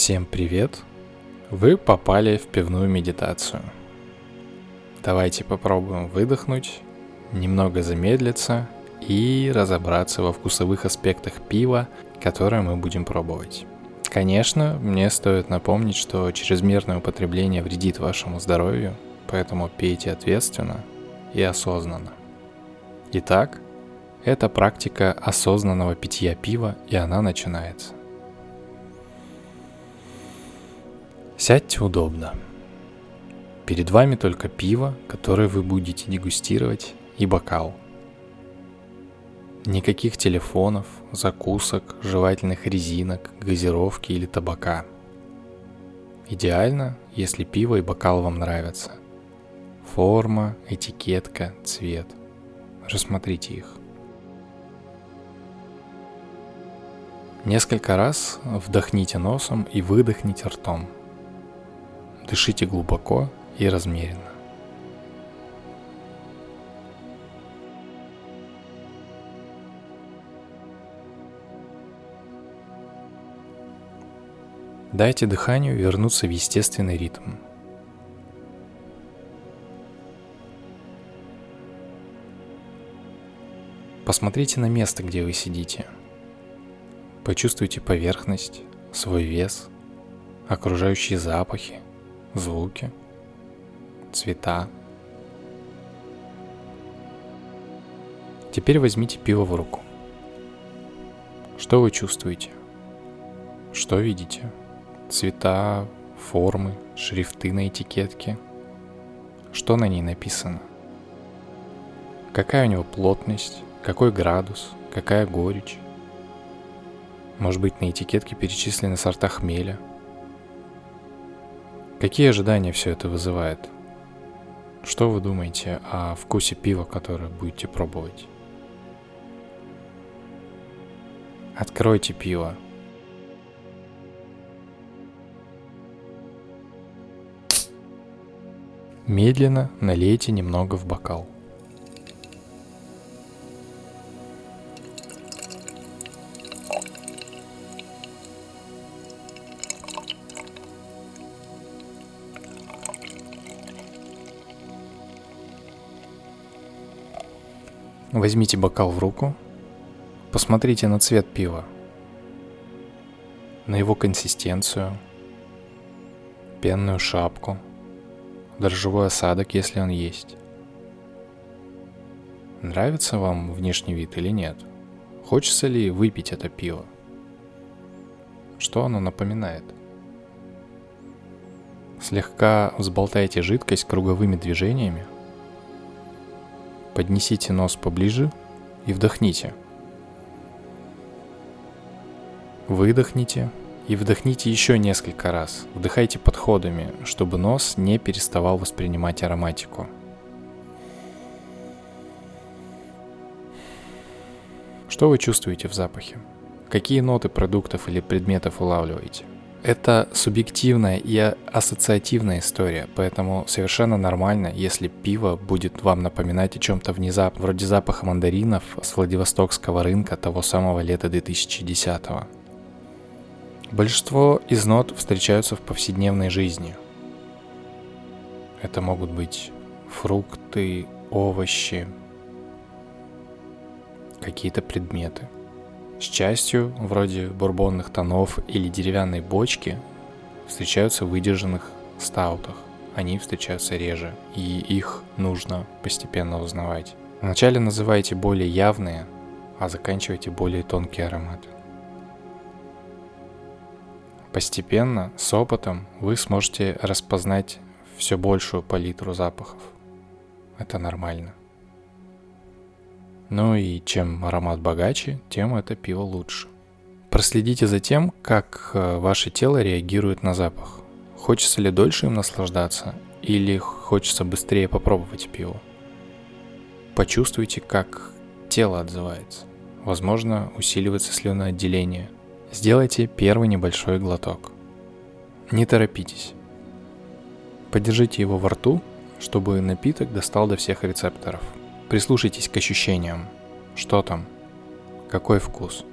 Всем привет! Вы попали в пивную медитацию. Давайте попробуем выдохнуть, немного замедлиться и разобраться во вкусовых аспектах пива, которое мы будем пробовать. Конечно, мне стоит напомнить, что чрезмерное употребление вредит вашему здоровью, поэтому пейте ответственно и осознанно. Итак, это практика осознанного питья пива, и она начинается. Сядьте удобно. Перед вами только пиво, которое вы будете дегустировать, и бокал. Никаких телефонов, закусок, жевательных резинок, газировки или табака. Идеально, если пиво и бокал вам нравятся. Форма, этикетка, цвет. Рассмотрите их. Несколько раз вдохните носом и выдохните ртом – Дышите глубоко и размеренно. Дайте дыханию вернуться в естественный ритм. Посмотрите на место, где вы сидите. Почувствуйте поверхность, свой вес, окружающие запахи – звуки, цвета. Теперь возьмите пиво в руку. Что вы чувствуете? Что видите? Цвета, формы, шрифты на этикетке. Что на ней написано? Какая у него плотность, какой градус, какая горечь? Может быть, на этикетке перечислены сорта хмеля – Какие ожидания все это вызывает? Что вы думаете о вкусе пива, которое будете пробовать? Откройте пиво. Медленно налейте немного в бокал. Возьмите бокал в руку, посмотрите на цвет пива, на его консистенцию, пенную шапку, дрожжевой осадок, если он есть. Нравится вам внешний вид или нет? Хочется ли выпить это пиво? Что оно напоминает? Слегка взболтайте жидкость круговыми движениями – Поднесите нос поближе и вдохните. Выдохните и вдохните еще несколько раз. Вдыхайте подходами, чтобы нос не переставал воспринимать ароматику. Что вы чувствуете в запахе? Какие ноты продуктов или предметов улавливаете? Это субъективная и ассоциативная история, поэтому совершенно нормально, если пиво будет вам напоминать о чем-то внезапно, вроде запаха мандаринов с Владивостокского рынка того самого лета 2010 -го. Большинство из нот встречаются в повседневной жизни. Это могут быть фрукты, овощи, какие-то предметы – с частью, вроде бурбонных тонов или деревянной бочки, встречаются в выдержанных стаутах. Они встречаются реже, и их нужно постепенно узнавать. Вначале называйте более явные, а заканчивайте более тонкие ароматы. Постепенно, с опытом, вы сможете распознать все большую палитру запахов. Это нормально. Ну и чем аромат богаче, тем это пиво лучше. Проследите за тем, как э, ваше тело реагирует на запах. Хочется ли дольше им наслаждаться или хочется быстрее попробовать пиво. Почувствуйте, как тело отзывается. Возможно, усиливается слюноотделение. Сделайте первый небольшой глоток. Не торопитесь. Подержите его во рту, чтобы напиток достал до всех рецепторов – Прислушайтесь к ощущениям. Что там? Какой вкус?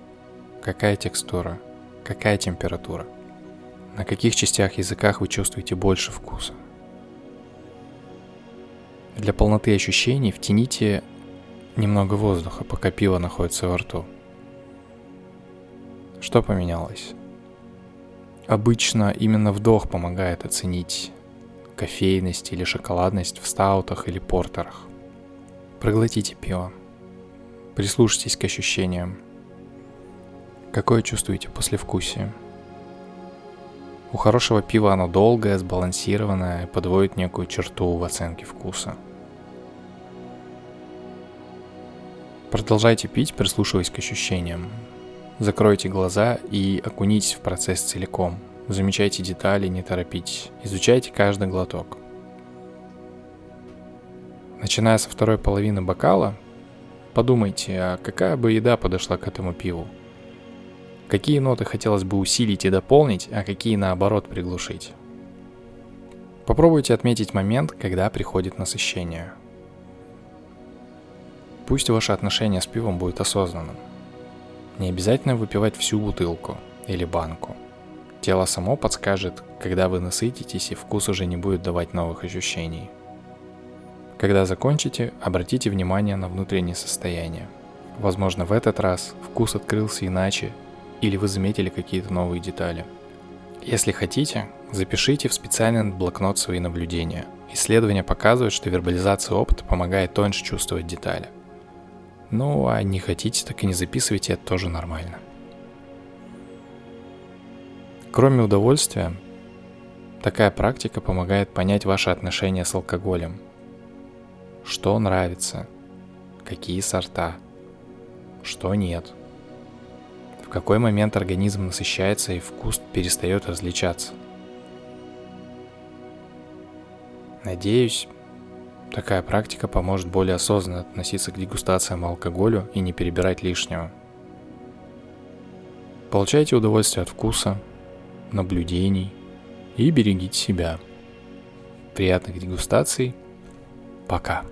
Какая текстура? Какая температура? На каких частях языках вы чувствуете больше вкуса? Для полноты ощущений втяните немного воздуха, пока пиво находится во рту. Что поменялось? Обычно именно вдох помогает оценить кофейность или шоколадность в стаутах или портерах. Проглотите пиво. Прислушайтесь к ощущениям. Какое чувствуете послевкусие? У хорошего пива оно долгое, сбалансированное и подводит некую черту в оценке вкуса. Продолжайте пить, прислушиваясь к ощущениям. Закройте глаза и окунитесь в процесс целиком. Замечайте детали, не торопитесь. Изучайте каждый глоток. Начиная со второй половины бокала, подумайте, а какая бы еда подошла к этому пиву? Какие ноты хотелось бы усилить и дополнить, а какие наоборот приглушить? Попробуйте отметить момент, когда приходит насыщение. Пусть ваше отношение с пивом будет осознанным. Не обязательно выпивать всю бутылку или банку. Тело само подскажет, когда вы насытитесь и вкус уже не будет давать новых ощущений. Когда закончите, обратите внимание на внутреннее состояние. Возможно, в этот раз вкус открылся иначе или вы заметили какие-то новые детали. Если хотите, запишите в специальный блокнот свои наблюдения. Исследования показывают, что вербализация опыта помогает тоньше чувствовать детали. Ну, а не хотите, так и не записывайте, это тоже нормально. Кроме удовольствия, такая практика помогает понять ваши отношения с алкоголем. Что нравится, какие сорта, что нет – в какой момент организм насыщается и вкус перестает различаться. Надеюсь, такая практика поможет более осознанно относиться к дегустациям алкоголю и не перебирать лишнего. Получайте удовольствие от вкуса, наблюдений и берегите себя. Приятных дегустаций. Пока.